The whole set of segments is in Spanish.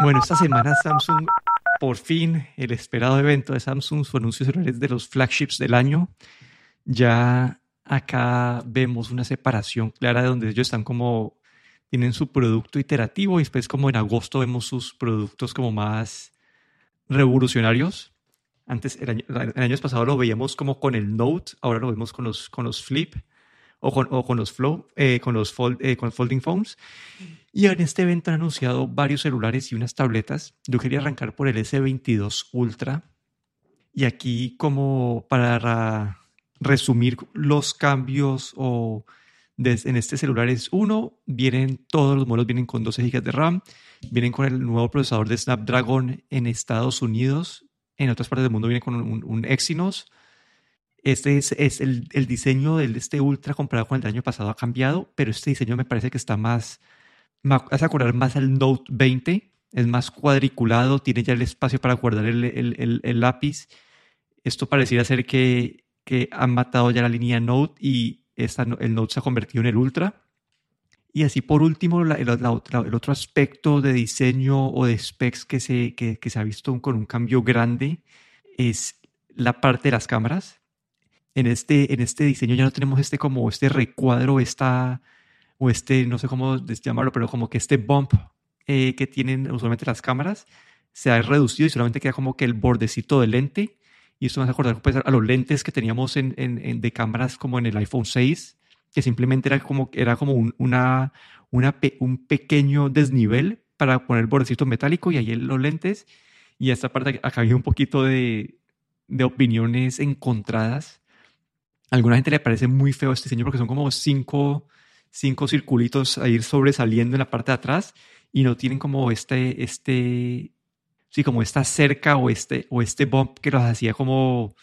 Bueno, esta semana Samsung, por fin, el esperado evento de Samsung, su anuncio celulares de los flagships del año. Ya acá vemos una separación clara de donde ellos están como, tienen su producto iterativo y después como en agosto vemos sus productos como más revolucionarios. Antes, el año, el año pasado lo veíamos como con el Note, ahora lo vemos con los, con los Flip o con, los eh, fold, eh, con Folding Phones. Y en este evento han anunciado varios celulares y unas tabletas. Yo quería arrancar por el S22 Ultra. Y aquí como para resumir los cambios o en este celular es uno, vienen todos los modelos vienen con 12 GB de RAM, vienen con el nuevo procesador de Snapdragon en Estados Unidos, en otras partes del mundo viene con un Exynos. Este es, es el, el, diseño de este Ultra comparado con el del año pasado ha cambiado, pero este diseño me parece que está más, me hace acordar más al Note 20, es más cuadriculado, tiene ya el espacio para guardar el, el, el lápiz. Esto pareciera ser que, que han matado ya la línea Note y esta, el Note se ha convertido en el Ultra. Y así por último, la, la, la, el otro aspecto de diseño o de specs que se, que, que se ha visto con un cambio grande es la parte de las cámaras. En este, en este diseño ya no tenemos este como este recuadro, esta, o este, no sé cómo llamarlo, pero como que este bump eh, que tienen usualmente las cámaras se ha reducido y solamente queda como que el bordecito del lente. Y esto me hace acordar pues, a los lentes que teníamos en, en, de cámaras como en el iPhone 6, que simplemente era como, era como un, una, una un pequeño desnivel para poner el bordecito metálico y ahí los lentes. Y esta parte acá había un poquito de, de opiniones encontradas. A alguna gente le parece muy feo este diseño porque son como cinco, cinco circulitos a ir sobresaliendo en la parte de atrás y no tienen como este, este, sí, como esta cerca o este, o este bump que los hacía como,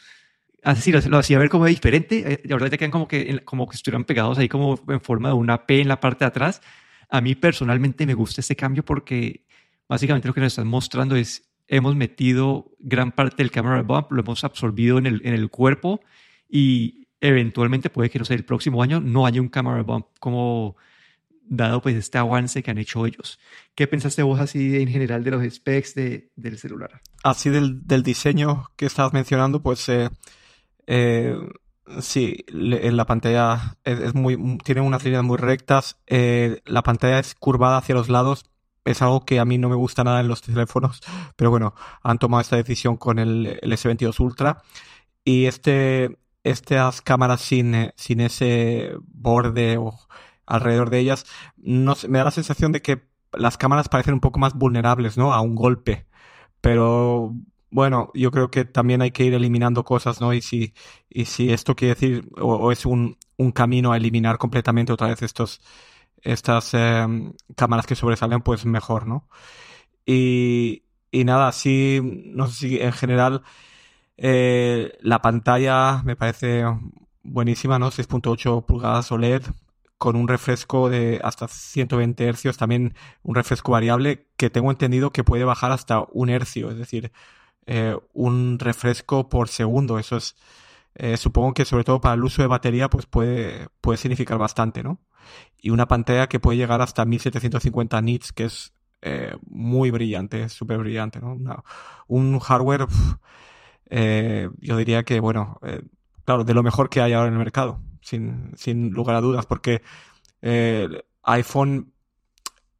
así lo, hacía ver como diferente. Y ahora ya quedan como que, como que estuvieran pegados ahí como en forma de una P en la parte de atrás. A mí personalmente me gusta este cambio porque básicamente lo que nos están mostrando es hemos metido gran parte del camera bump, lo hemos absorbido en el, en el cuerpo y eventualmente puede que, no sé, el próximo año no haya un camera bump como dado pues este avance que han hecho ellos. ¿Qué pensaste vos así en general de los specs de, del celular? Así del, del, diseño que estabas mencionando, pues eh, eh, sí, en la pantalla es, muy, tiene unas líneas muy rectas, eh, la pantalla es curvada hacia los lados, es algo que a mí no me gusta nada en los teléfonos, pero bueno, han tomado esta decisión con el S22 Ultra y este, estas cámaras sin, sin ese borde o alrededor de ellas, no me da la sensación de que las cámaras parecen un poco más vulnerables, ¿no? A un golpe. Pero bueno, yo creo que también hay que ir eliminando cosas, ¿no? Y si, y si esto quiere decir, o, es un, un, camino a eliminar completamente otra vez estos, estas eh, cámaras que sobresalen, pues mejor, ¿no? Y, y nada, sí, no sé si en general eh, la pantalla me parece buenísima, ¿no? 6.8 pulgadas OLED, con un refresco de hasta 120 hercios, también un refresco variable que tengo entendido que puede bajar hasta un hercio, es decir, eh, un refresco por segundo. Eso es, eh, supongo que sobre todo para el uso de batería, pues puede, puede significar bastante, ¿no? Y una pantalla que puede llegar hasta 1750 nits, que es eh, muy brillante, súper brillante, ¿no? Un hardware, yo diría que, bueno, claro, de lo mejor que hay ahora en el mercado sin, sin lugar a dudas, porque eh, iPhone,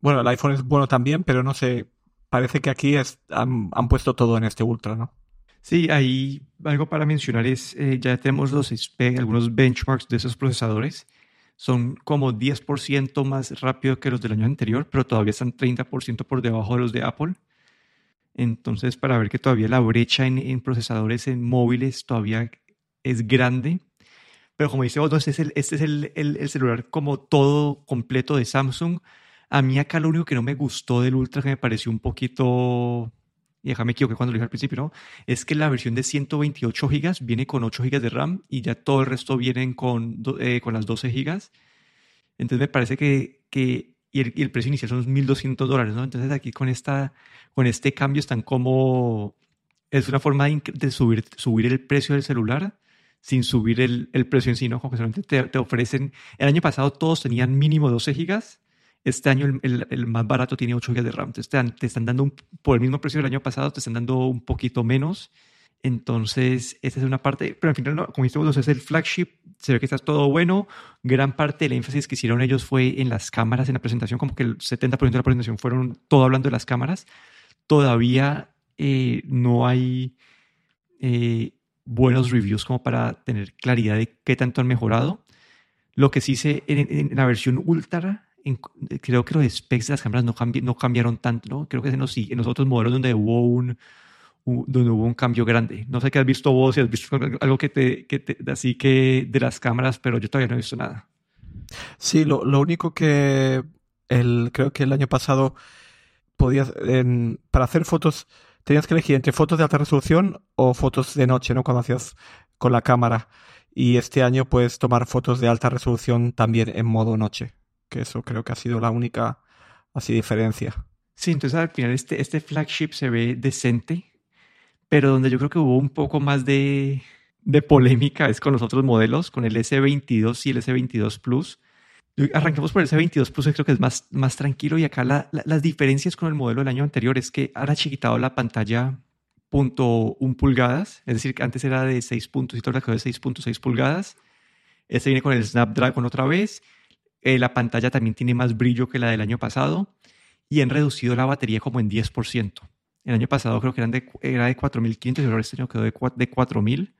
bueno, el iPhone es bueno también, pero no sé, parece que aquí es, han, han, puesto todo en este Ultra, ¿no? Sí, ahí algo para mencionar es, eh, ya tenemos los algunos benchmarks de esos procesadores. Son como 10% más rápido que los del año anterior, pero todavía están 30% por debajo de los de Apple. Entonces, para ver que todavía la brecha en, procesadores en móviles todavía es grande. Pero como dice este es, el, este es el, el, el, celular como todo completo de Samsung. A mí acá lo único que no me gustó del Ultra, que me pareció un poquito, y déjame equivoqué cuando lo dije al principio, ¿no? Es que la versión de 128 GB viene con 8 GB de RAM y ya todo el resto vienen con, eh, con las 12 GB. Entonces me parece que, que y, el, y el precio inicial son 1.200 dólares, ¿no? Entonces aquí con, esta, con este cambio están como... Es una forma de, de subir, subir el precio del celular sin subir el, el precio en sí, ¿no? Como que solamente te, te, ofrecen. El año pasado todos tenían mínimo 12 gigas, Este año el, más barato tiene 8 GB de RAM. Entonces te, están dando, por el mismo precio del año pasado, te están dando un poquito menos. Entonces, esa es una parte, pero al final, como dijimos, es el flagship, se ve que está todo bueno. Gran parte del énfasis que hicieron ellos fue en las cámaras, en la presentación, como que el 70% de la presentación fueron todo hablando de las cámaras. Todavía eh, no hay eh, buenos reviews como para tener claridad de qué tanto han mejorado. Lo que sí sé, en, la versión Ultra, creo que los specs de las cámaras no, no cambiaron tanto, ¿no? Creo que en los, en los otros modelos donde hubo un, donde hubo un cambio grande. No sé qué has visto vos, si has visto algo que te, que te, así que de las cámaras, pero yo todavía no he visto nada. Sí, lo, lo único que el, creo que el año pasado podías, en, para hacer fotos, tenías que elegir entre fotos de alta resolución o fotos de noche, ¿no? Cuando hacías con la cámara. Y este año puedes tomar fotos de alta resolución también en modo noche, que eso creo que ha sido la única así diferencia. Sí, entonces al final este, este flagship se ve decente, pero donde yo creo que hubo un poco más de, polémica es con los otros modelos, con el S22 y el S22 Plus. Arranquemos por el S22 Plus, creo que es más, tranquilo y acá las diferencias con el modelo del año anterior es que ahora chiquitado la pantalla .1 pulgadas, es decir, que antes era de 6 puntos y todo quedó de 6.6 pulgadas. Este viene con el Snapdragon otra vez. Eh, la pantalla también tiene más brillo que la del año pasado y han reducido la batería como en 10%. El año pasado creo que eran de, era de 4.500 y ahora este año quedó de, de 4.000.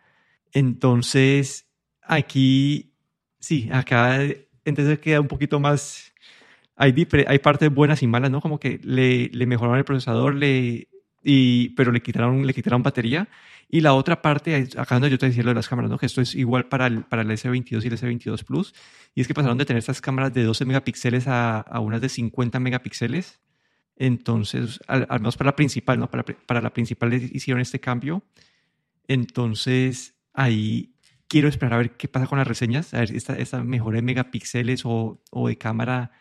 Entonces, aquí, sí, acá entonces queda un poquito más... Hay, hay partes buenas y malas, ¿no? Como que le, le mejoraron el procesador, le, y, pero le quitaron, le quitaron batería. Y la otra parte, acá donde yo te decía lo de las cámaras, ¿no? que esto es igual para el, para el S22 y el S22 Plus, y es que pasaron de tener estas cámaras de 12 megapíxeles a, a unas de 50 megapíxeles. Entonces, al, menos para la principal, ¿no? Para, para la principal hicieron este cambio. Entonces, ahí quiero esperar a ver qué pasa con las reseñas, a ver esta, esta mejora de megapíxeles o, o de cámara,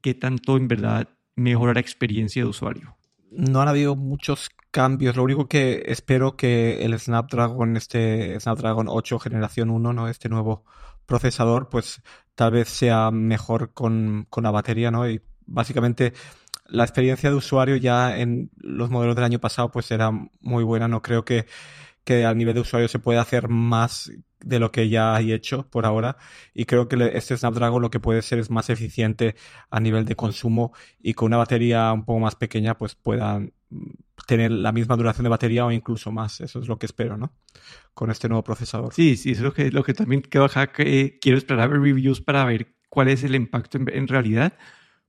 qué tanto en verdad mejora la experiencia de usuario no han habido muchos cambios. Lo único que espero que el Snapdragon, este Snapdragon 8 generación 1, ¿no? Este nuevo procesador, pues tal vez sea mejor con, con la batería, ¿no? Y básicamente la experiencia de usuario ya en los modelos del año pasado pues era muy buena. No creo que, que a nivel de usuario se pueda hacer más de lo que ya hay hecho por ahora y creo que este Snapdragon lo que puede ser es más eficiente a nivel de consumo y con una batería un poco más pequeña pues puedan tener la misma duración de batería o incluso más. Eso es lo que espero, ¿no? Con este nuevo procesador. Sí, sí, es lo que, lo que también quedo acá, que quiero esperar a ver reviews para ver cuál es el impacto en realidad,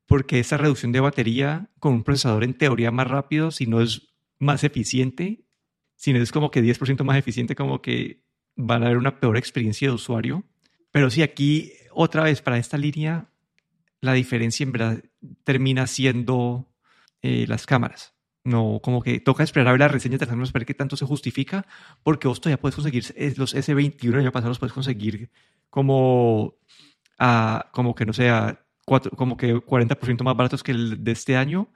porque esa reducción de batería con un procesador en teoría más rápido, si no es más eficiente, si no es como que 10% más eficiente, como que van a haber una peor experiencia de usuario. Pero sí, aquí otra vez para esta línea, la diferencia en verdad termina siendo eh, las cámaras. No, como que toca esperar a ver las reseñas de las para ver qué tanto se justifica, porque vos todavía puedes conseguir los S21 el año pasado los puedes conseguir como, a, como que no sea, como que 40% más baratos que el de este año.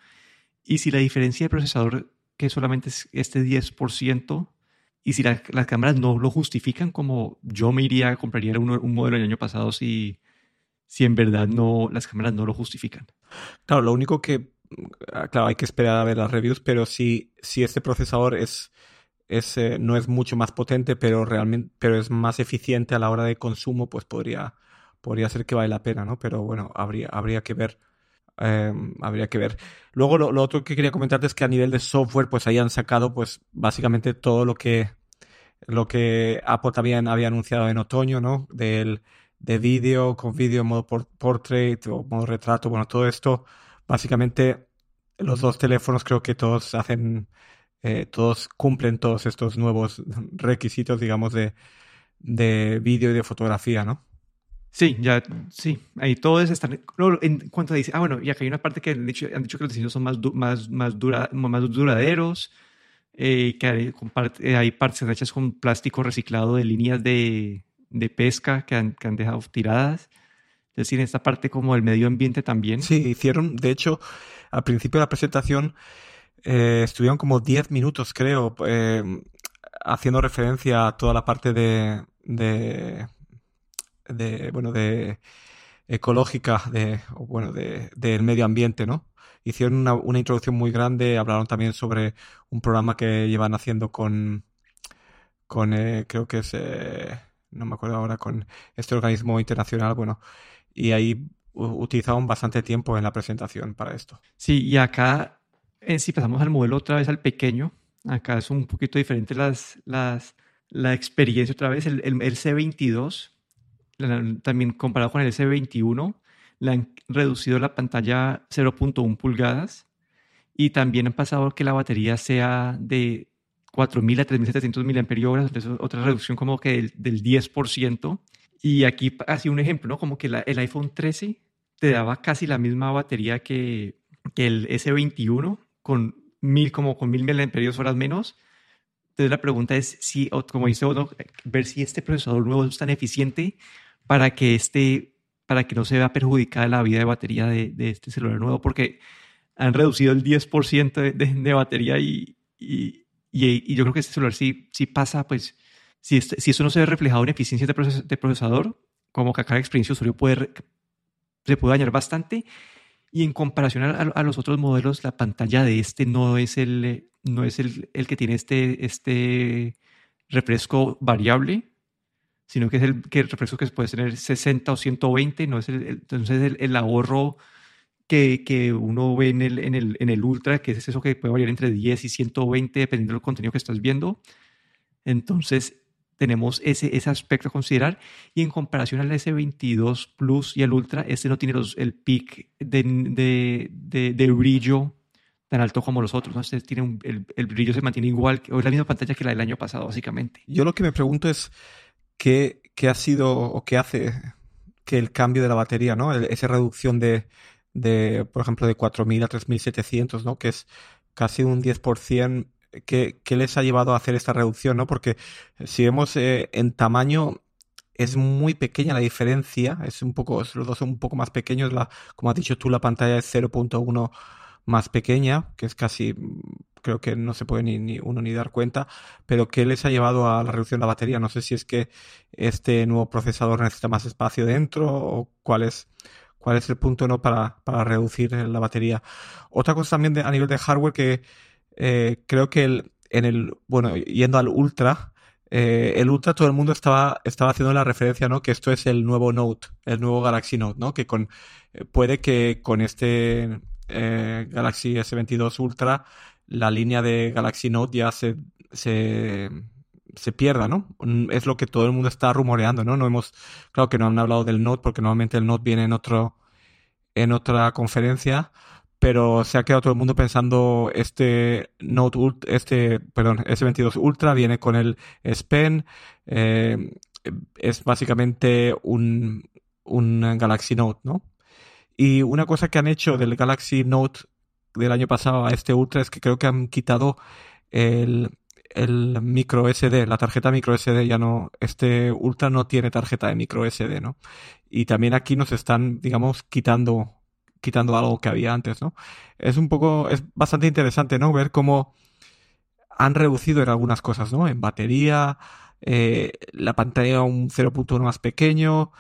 Y si la diferencia de procesador, que solamente es este 10%, y si las cámaras no lo justifican, como yo me iría, compraría un, un modelo del año pasado si, si en verdad no, las cámaras no lo justifican. Claro, lo único que, ah, claro, hay que esperar a ver las reviews, pero si, si este procesador es, es eh, no es mucho más potente, pero realmente, pero es más eficiente a la hora de consumo, pues podría, podría ser que vale la pena, ¿no? Pero bueno, habría, habría que ver. Em, habría que ver. Luego lo, otro que quería comentarte es que a nivel de software, pues hayan sacado, pues básicamente todo lo que lo que Apple también había anunciado en otoño, ¿no? Del de vídeo con vídeo en modo portrait o modo retrato, bueno, todo esto, básicamente los dos teléfonos creo que todos hacen, eh, todos cumplen todos estos nuevos requisitos, digamos, de, de vídeo y de fotografía, ¿no? Sí, ya, sí, ahí todos están. en cuanto a dice, ah, bueno, y acá hay una parte que han dicho, han dicho que los diseños son más, más, más, dura, más duraderos, eh, que hay, eh, hay, partes hechas con plástico reciclado de líneas de, de pesca que han, que han, dejado tiradas. Es decir, esta parte como el medio ambiente también. Sí, hicieron, de hecho, al principio de la presentación eh, estuvieron como 10 minutos, creo, eh, haciendo referencia a toda la parte de, de, de bueno, de ecológica de, bueno, del medio ambiente, ¿no? Hicieron una, una, introducción muy grande, hablaron también sobre un programa que llevan haciendo con, con eh, creo que es, eh, no me acuerdo ahora, con este organismo internacional, bueno, y ahí utilizaron bastante tiempo en la presentación para esto. Sí, y acá, eh, si pasamos al modelo otra vez al pequeño, acá es un poquito diferente las, las, la experiencia otra vez, el, el, el C22 también comparado con el S21, le han reducido la pantalla 0.1 pulgadas y también han pasado que la batería sea de 4.000 a 3.700 mAh, otra reducción como que del, 10%. Y aquí así un ejemplo, ¿no? Como que el iPhone 13 te daba casi la misma batería que, que el S21 con mil como con mil horas menos. Entonces la pregunta es si, como dice uno, ver si este procesador nuevo es tan eficiente para que, este, para que no se vea perjudicada la vida de batería de, este celular nuevo, porque han reducido el 10% de, de, batería y, y, y, yo creo que este celular sí, sí pasa, pues, si, este, si eso no se ve reflejado en eficiencia de, procesador, como que acá la experiencia de usuario puede, se puede dañar bastante. Y en comparación a, a, los otros modelos, la pantalla de este no es el, no es el, el que tiene este, este refresco variable, sino que es el, que el refresco que puede tener 60 o 120, no es el, entonces el, ahorro que, que, uno ve en el, en, el, en el Ultra, que es eso que puede variar entre 10 y 120 dependiendo del contenido que estás viendo. Entonces tenemos ese, ese aspecto a considerar y en comparación al S22 Plus y al Ultra, este no tiene los, el peak de, de, de, brillo tan alto como los otros. ¿no? Este tiene el, el, brillo se mantiene igual, o es la misma pantalla que la del año pasado, básicamente. Yo lo que me pregunto es, ¿qué, qué ha sido o qué hace que el cambio de la batería, ¿no? esa reducción de, de, por ejemplo, de 4.000 a 3.700, ¿no? Que es casi un 10%. ¿Qué, ¿Qué, les ha llevado a hacer esta reducción, no? Porque si vemos eh, en tamaño, es muy pequeña la diferencia. Es un poco, los dos son un poco más pequeños. La, como has dicho tú, la pantalla es 0.1 más pequeña, que es casi creo que no se puede ni, uno ni dar cuenta, pero ¿qué les ha llevado a la reducción de la batería? No sé si es que este nuevo procesador necesita más espacio dentro o cuál es, cuál es el punto no para, para reducir la batería. Otra cosa también a nivel de hardware que eh, creo que el, en el, bueno, yendo al Ultra, eh, el Ultra todo el mundo estaba, estaba haciendo la referencia, ¿no? Que esto es el nuevo Note, el nuevo Galaxy Note, ¿no? Que con, eh, puede que con este Galaxy S22 Ultra la línea de Galaxy Note ya se, se, se, pierda, ¿no? Es lo que todo el mundo está rumoreando, ¿no? No hemos, claro que no han hablado del Note porque normalmente el Note viene en otro, en otra conferencia, pero se ha quedado todo el mundo pensando este Note este, perdón, S22 Ultra viene con el S Pen, eh, es básicamente un, un Galaxy Note, ¿no? Y una cosa que han hecho del Galaxy Note del año pasado a este Ultra es que creo que han quitado el, el micro SD, la tarjeta micro SD ya no, este Ultra no tiene tarjeta de micro SD, ¿no? Y también aquí nos están, digamos, quitando, quitando algo que había antes, ¿no? Es un poco, es bastante interesante, ¿no? Ver cómo han reducido en algunas cosas, ¿no? En batería, eh, la pantalla un 0.1 más pequeño,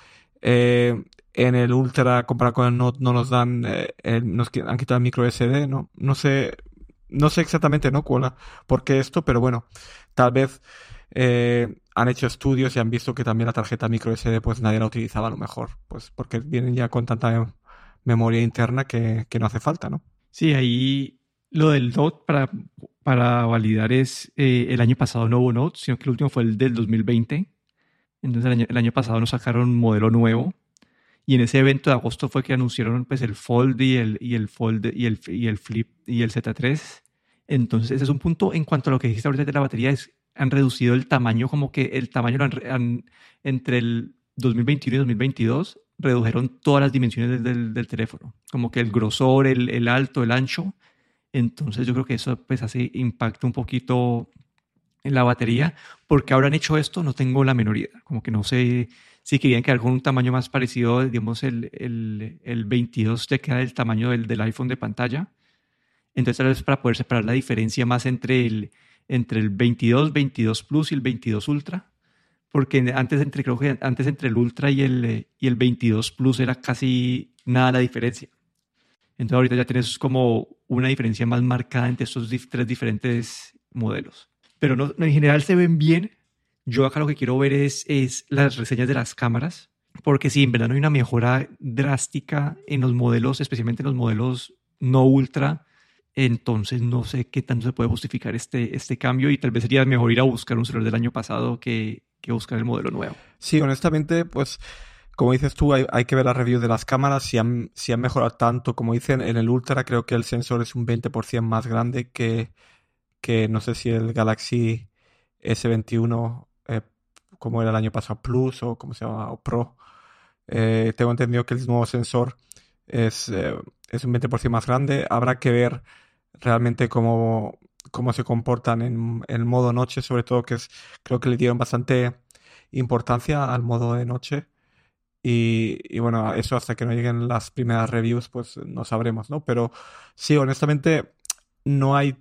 eh, en el Ultra comparado con el Note no nos dan, eh, nos han quitado el micro SD, ¿no? No sé, no sé exactamente, ¿no? Cuál, por qué esto, pero bueno, tal vez eh, han hecho estudios y han visto que también la tarjeta micro SD pues nadie la utilizaba a lo mejor, pues porque vienen ya con tanta memoria interna que, que no hace falta, ¿no? Sí, ahí lo del Note para, para validar es eh, el año pasado no hubo Note, sino que el último fue el del 2020. Entonces el año, el año pasado nos sacaron un modelo nuevo y en ese evento de agosto fue que anunciaron pues, el Fold y el, y el Fold y el, y el Flip y el Z3. Entonces, ese es un punto en cuanto a lo que dijiste ahorita de la batería, es han reducido el tamaño, como que el tamaño han, entre el 2021 y 2022 redujeron todas las dimensiones del, del, teléfono, como que el grosor, el, el, alto, el ancho. Entonces yo creo que eso pues hace impacto un poquito en la batería. porque han hecho esto? No tengo la menor idea. Como que no sé si querían quedar con un tamaño más parecido, digamos, el, el, el 22 te queda del tamaño del, del, iPhone de pantalla. Entonces, vez para poder separar la diferencia más entre el, entre el 22, 22 Plus y el 22 Ultra, porque antes entre, creo que antes entre el Ultra y el, y el 22 Plus era casi nada la diferencia. Entonces ahorita ya tienes como una diferencia más marcada entre estos tres diferentes modelos. Pero no, en general se ven bien. Yo acá lo que quiero ver es, es las reseñas de las cámaras, porque si en verdad no hay una mejora drástica en los modelos, especialmente en los modelos no ultra, entonces no sé qué tanto se puede justificar este, este cambio y tal vez sería mejor ir a buscar un celular del año pasado que, que buscar el modelo nuevo. Sí, honestamente, pues como dices tú, hay, que ver la review de las cámaras, si han, si han mejorado tanto, como dicen, en el Ultra creo que el sensor es un 20% más grande que, que no sé si el Galaxy S21, eh, como era el año pasado, Plus o como se llama, o Pro. Eh, tengo entendido que el nuevo sensor es, eh, es un 20% más grande. Habrá que ver realmente cómo, cómo se comportan en, el modo noche, sobre todo que es, creo que le dieron bastante importancia al modo de noche. Y, bueno, eso hasta que no lleguen las primeras reviews, pues no sabremos, ¿no? Pero sí, honestamente, no hay,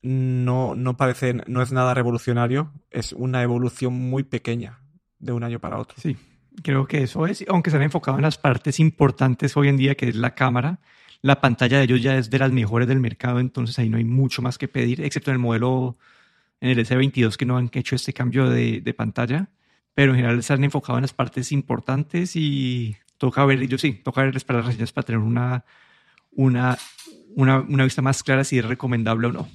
no, no parece, no es nada revolucionario, es una evolución muy pequeña de un año para otro. Sí, creo que eso es, aunque se han enfocado en las partes importantes hoy en día, que es la cámara, la pantalla de ellos ya es de las mejores del mercado, entonces ahí no hay mucho más que pedir, excepto en el modelo, en el S22 que no han hecho este cambio de, de pantalla pero en general se han enfocado en las partes importantes y toca ver, yo sí, toca ver para las reseñas para tener una, una, una, una, vista más clara si es recomendable o no.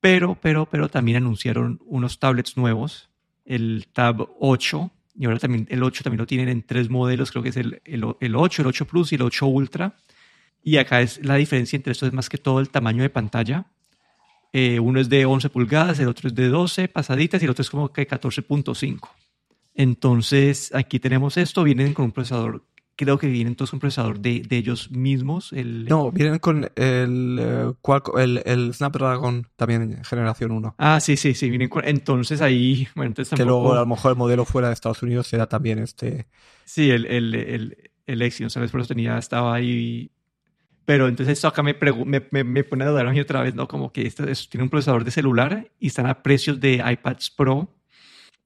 Pero, pero, pero también anunciaron unos tablets nuevos, el Tab 8, y ahora también el 8 también lo tienen en tres modelos, creo que es el, el, el 8, el 8 Plus y el 8 Ultra. Y acá es la diferencia entre estos es más que todo el tamaño de pantalla. Eh, uno es de 11 pulgadas, el otro es de 12 pasaditas y el otro es como que 14.5. Entonces, aquí tenemos esto, vienen con un procesador, creo que vienen todos con un procesador de, de ellos mismos. El, no, vienen con el, eh, el, el, Snapdragon también generación 1. Ah, sí, sí, sí, vienen con, entonces ahí, bueno, entonces Que luego a lo mejor el modelo fuera de Estados Unidos será también este... Sí, el, el, el, el Exynos, ¿sabes? Por eso tenía, estaba ahí pero entonces esto acá me, me, me, pone a dudar a mí otra vez, ¿no? Como que esto, tiene un procesador de celular y están a precios de iPads Pro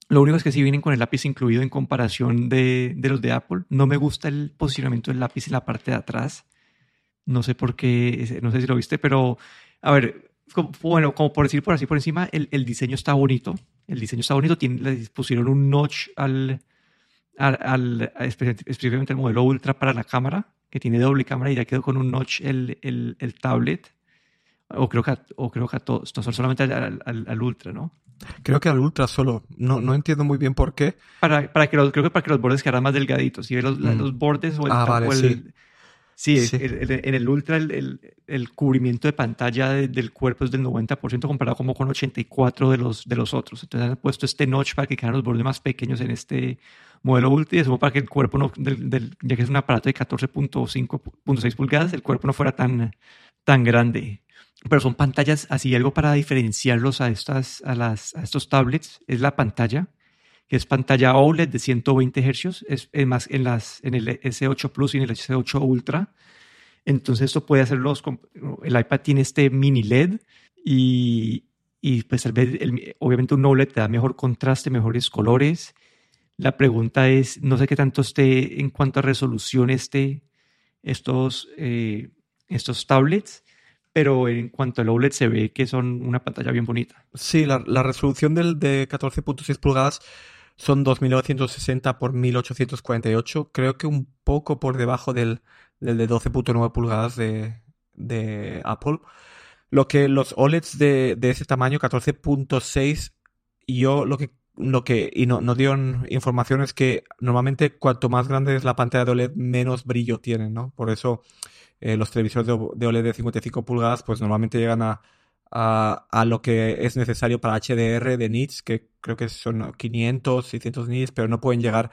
lo único es que sí vienen con el lápiz incluido en comparación de, de, los de Apple. No me gusta el posicionamiento del lápiz en la parte de atrás. No sé por qué, no sé si lo viste, pero a ver, bueno, como por decir por así por encima, el, el diseño está bonito. El diseño está bonito. Tiene, le pusieron un notch al, al, al, específicamente el modelo Ultra para la cámara, que tiene doble cámara y ya quedó con un notch el, el, el tablet. O creo que, o creo que a todos, solamente al, al Ultra, ¿no? Creo que al Ultra solo. No, no entiendo muy bien por qué. Para, para que los, creo que para que los bordes quedaran más delgaditos. Si los, mm. los bordes o el, ah, vale, sí. Sí. en el Ultra el, el, cubrimiento de pantalla del cuerpo es del 90% comparado como con 84% de los, de los otros. Entonces han puesto este notch para que quedan los bordes más pequeños en este modelo Ultra y eso para que el cuerpo, no, del, ya que es un aparato de 14.5.6 pulgadas, el cuerpo no fuera tan, tan grande pero son pantallas así, algo para diferenciarlos a, estas, a, las, a estos tablets es la pantalla, que es pantalla OLED de 120 Hz, es, más en, las, en el S8 Plus y en el S8 Ultra. Entonces esto puede hacerlos, el iPad tiene este mini LED y, y pues obviamente un OLED te da mejor contraste, mejores colores. La pregunta es, no sé qué tanto esté en cuanto a resolución esté estos, eh, estos tablets, pero en cuanto al OLED se ve que son una pantalla bien bonita. Sí, la, resolución del de 14.6 pulgadas son 2960 por 1848, creo que un poco por debajo del, del de 12.9 pulgadas de, de, Apple. Lo que los OLEDs de, de ese tamaño, 14.6, yo lo que lo que y no, nos dieron información es que normalmente cuanto más grande es la pantalla de OLED menos brillo tienen, ¿no? Por eso eh, los televisores de, OLED de 55 pulgadas pues normalmente llegan a, a, lo que es necesario para HDR de nits, que creo que son 500, 600 nits, pero no pueden llegar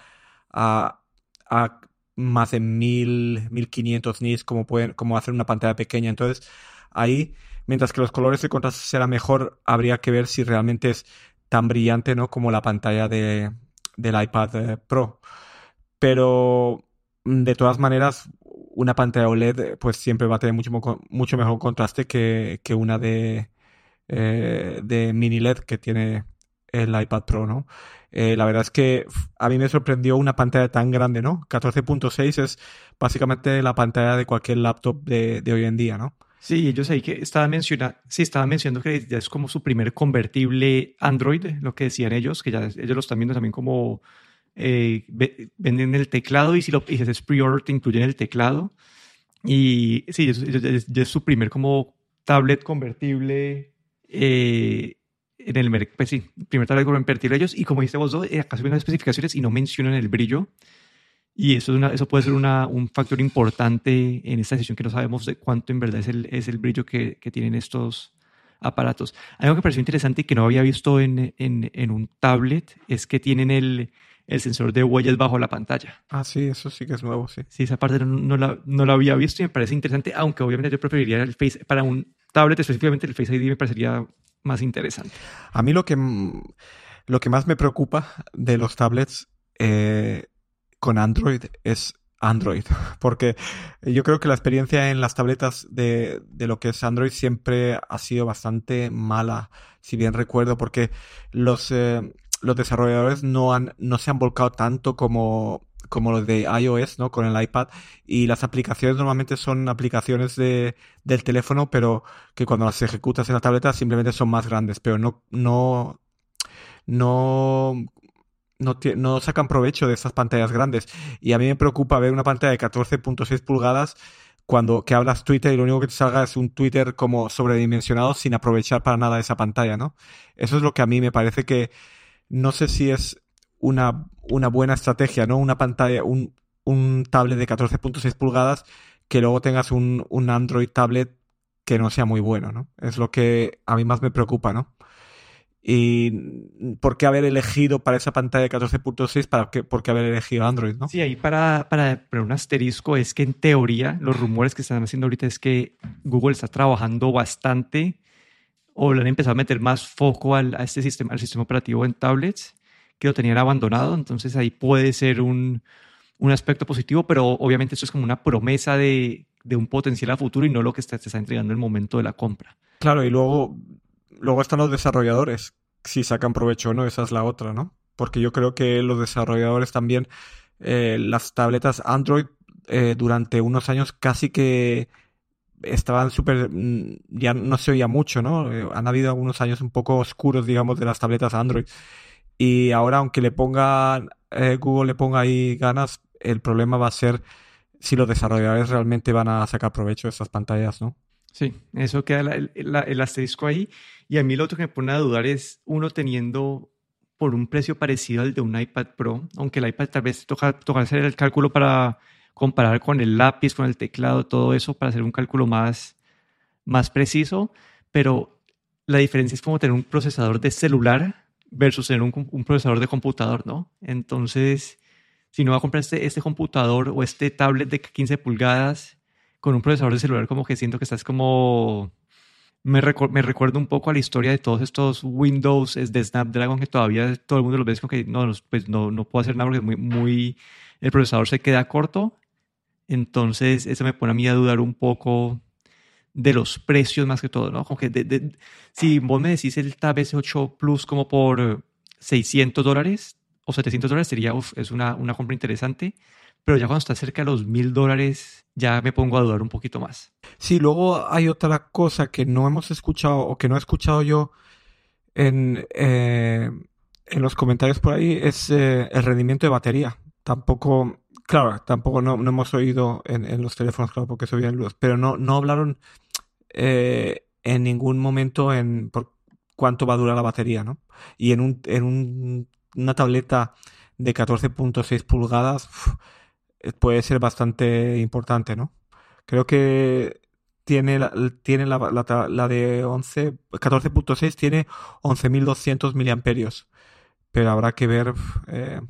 a, a más de 1000, 1500 nits como, pueden, como hacer una pantalla pequeña. Entonces, ahí, mientras que los colores de contraste será mejor, habría que ver si realmente es tan brillante ¿no? como la pantalla de, del iPad eh, Pro. Pero, de todas maneras, una pantalla OLED pues siempre va a tener mucho, mucho mejor contraste que, que una de, eh, de mini LED que tiene el iPad Pro, ¿no? Eh, la verdad es que a mí me sorprendió una pantalla tan grande, ¿no? 14.6 es básicamente la pantalla de cualquier laptop de, de hoy en día, ¿no? Sí, ellos ahí que estaba mencionando, sí, estaba mencionando que ya es como su primer convertible Android, lo que decían ellos, que ya ellos lo están viendo también como eh, venden el teclado y si lo y haces pre-order te incluyen el teclado. Y sí, ya es, su primer como tablet convertible eh, en el mercado, pues sí, primer tablet convertible ellos. Y como dice vos, dos, eh, acá se ven las especificaciones y no mencionan el brillo. Y eso, es una, eso puede ser una, un factor importante en esta decisión que no sabemos de cuánto en verdad es el, es el brillo que, que tienen estos aparatos. Algo que me pareció interesante y que no había visto en, en, en un tablet es que tienen el, el sensor de huellas bajo la pantalla. Ah, sí, eso sí que es nuevo, sí. Sí, esa parte no, la, no la había visto y me parece interesante, aunque obviamente yo preferiría el Face, para un tablet específicamente el Face ID me parecería más interesante. A mí lo que, lo que más me preocupa de los tablets eh, con Android es Android, porque yo creo que la experiencia en las tabletas de, de, lo que es Android siempre ha sido bastante mala, si bien recuerdo, porque los, eh, los desarrolladores no, han, no se han volcado tanto como, como los de iOS, ¿no? Con el iPad. Y las aplicaciones normalmente son aplicaciones de, del teléfono, pero que cuando las ejecutas en la tableta simplemente son más grandes, pero no, no, no no, no sacan provecho de esas pantallas grandes. Y a mí me preocupa ver una pantalla de 14.6 pulgadas cuando que hablas Twitter y lo único que te salga es un Twitter como sobredimensionado sin aprovechar para nada esa pantalla, ¿no? Eso es lo que a mí me parece que no sé si es una, una buena estrategia, ¿no? Una pantalla, un, un tablet de 14.6 pulgadas que luego tengas un, un Android tablet que no sea muy bueno, ¿no? Es lo que a mí más me preocupa, ¿no? Y por qué haber elegido para esa pantalla de 14.6, para qué, por qué haber elegido Android, ¿no? Sí, ahí para, para poner un asterisco es que en teoría los rumores que están haciendo ahorita es que Google está trabajando bastante o le han empezado a meter más foco al, a este sistema, al sistema operativo en tablets que lo tenían abandonado, entonces ahí puede ser un, un aspecto positivo, pero obviamente esto es como una promesa de, de un potencial a futuro y no lo que está, se está entregando en el momento de la compra. Claro, y luego luego están los desarrolladores, si sacan provecho o no, esa es la otra, ¿no? Porque yo creo que los desarrolladores también, eh, las tabletas Android eh, durante unos años casi que estaban súper, mm, ya no se oía mucho, ¿no? Eh, han habido algunos años un poco oscuros, digamos, de las tabletas Android. Y ahora, aunque le pongan, Google le ponga ahí ganas, el problema va a ser si los desarrolladores realmente van a sacar provecho de esas pantallas, ¿no? Sí, eso queda el asterisco ahí. Y a mí lo otro que me pone a dudar es uno teniendo por un precio parecido al de un iPad Pro, aunque el iPad tal vez toca, toca hacer el cálculo para comparar con el lápiz, con el teclado, todo eso, para hacer un cálculo más, más preciso, pero la diferencia es como tener un procesador de celular versus tener un, un procesador de computador, ¿no? Entonces, si no va a comprar este, este computador o este tablet de 15 pulgadas con un procesador de celular como que siento que estás como... Me, me recuerdo un poco a la historia de todos estos Windows de Snapdragon que todavía todo el mundo los ve como que no, pues no, no puedo hacer nada porque muy, muy, el procesador se queda corto. Entonces eso me pone a mí a dudar un poco de los precios más que todo, ¿no? Como que si vos me decís el Tab S8 Plus como por 600 dólares o 700 dólares sería, es una, una compra interesante pero ya cuando está cerca de los mil dólares ya me pongo a dudar un poquito más. Sí, luego hay otra cosa que no hemos escuchado o que no he escuchado yo en, eh, en los comentarios por ahí, es eh, el rendimiento de batería. Tampoco, claro, tampoco no, no hemos oído en, en, los teléfonos, claro, porque se oían luz, pero no, no hablaron eh, en ningún momento en por cuánto va a durar la batería, ¿no? Y en, un, en un, una tableta de 14.6 pulgadas, puede ser bastante importante, ¿no? Creo que tiene la, tiene la, la, de 11, 14.6 tiene 11.200 miliamperios, pero habrá que ver eh,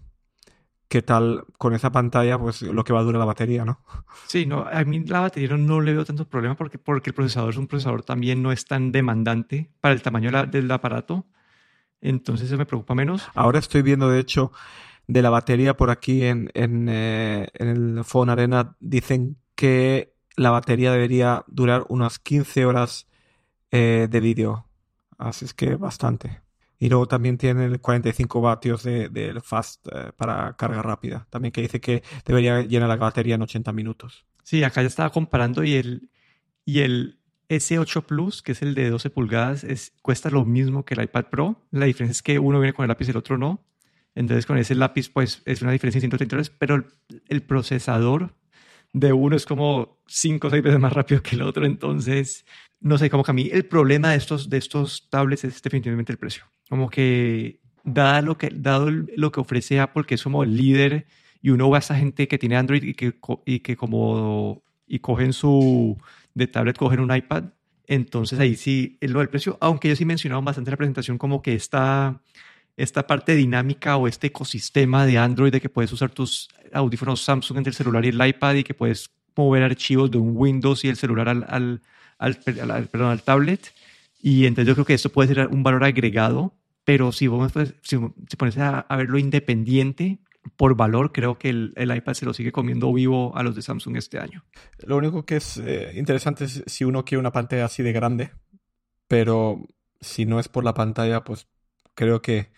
qué tal con esa pantalla, pues lo que va a durar la batería, ¿no? Sí, no, a mí la batería no le veo tanto problema porque, porque el procesador es un procesador también no es tan demandante para el tamaño del aparato, entonces eso me preocupa menos. Ahora estoy viendo, de hecho, de la batería por aquí en, en, eh, el Phone Arena dicen que la batería debería durar unas 15 horas eh, de vídeo. Así es que bastante. Y luego también tiene el 45 vatios del de, fast eh, para carga rápida. También que dice que debería llenar la batería en 80 minutos. Sí, acá ya estaba comparando y el, y el S8 Plus, que es el de 12 pulgadas, es, cuesta lo mismo que el iPad Pro. La diferencia es que uno viene con el lápiz y el otro no. Entonces con ese lápiz pues es una diferencia de 130 dólares, pero el, el procesador de uno es como cinco o seis veces más rápido que el otro. Entonces, no sé, como que a mí el problema de estos, de estos tablets es definitivamente el precio. Como que, dado lo que, dado lo que ofrece Apple, que es como el líder, y uno va a esa gente que tiene Android y que, y que como, y cogen su, de tablet, cogen un iPad, entonces ahí sí es lo del precio, aunque ellos sí mencionaron bastante en la presentación como que esta, esta parte dinámica o este ecosistema de Android de que puedes usar tus audífonos Samsung entre el celular y el iPad y que puedes mover archivos de un Windows y el celular al, al, al, perdón, al tablet. Y entonces yo creo que esto puede ser un valor agregado, pero si vos pues, si, si pones a, a, verlo independiente, por valor, creo que el, el, iPad se lo sigue comiendo vivo a los de Samsung este año. Lo único que es eh, interesante es si uno quiere una pantalla así de grande, pero si no es por la pantalla, pues creo que,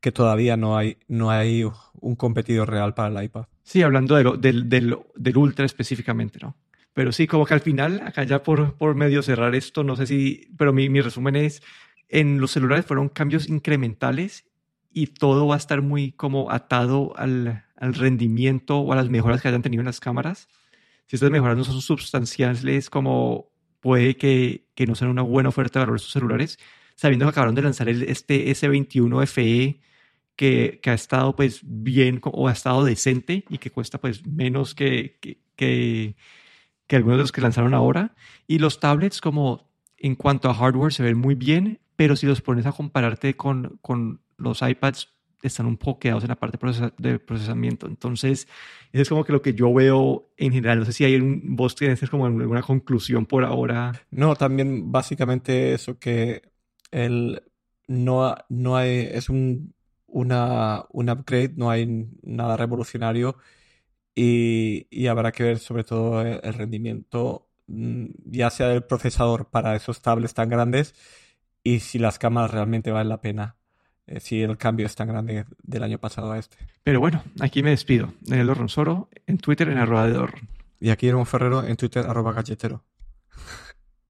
que todavía no hay, no hay un competidor real para el iPad. Sí, hablando de lo, del, del, del, Ultra específicamente, ¿no? Pero sí, como que al final, acá ya por, por medio cerrar esto, no sé si, pero mi, mi resumen es, en los celulares fueron cambios incrementales y todo va a estar muy como atado al, al, rendimiento o a las mejoras que hayan tenido en las cámaras. Si estas mejoras no son sustanciales, como puede que, que no sean una buena oferta de valor estos celulares, sabiendo que acabaron de lanzar el, este S21 FE que, que, ha estado pues bien o ha estado decente y que cuesta pues menos que, que, que, que algunos de los que lanzaron ahora. Y los tablets como en cuanto a hardware se ven muy bien, pero si los pones a compararte con, con los iPads están un poco quedados en la parte de procesamiento. Entonces, eso es como que lo que yo veo en general. No sé si hay un, vos tienes como alguna conclusión por ahora. No, también básicamente eso que el, no, no hay, es un, una, un upgrade, no hay nada revolucionario y, y habrá que ver sobre todo el, el rendimiento, mm, ya sea del procesador para esos tablets tan grandes y si las cámaras realmente valen la pena eh, si el cambio es tan grande del año pasado a este. Pero bueno, aquí me despido. Daniel Ronsoro en Twitter en arroba de Dorron. Y aquí Hermón Ferrero en Twitter arroba galletero.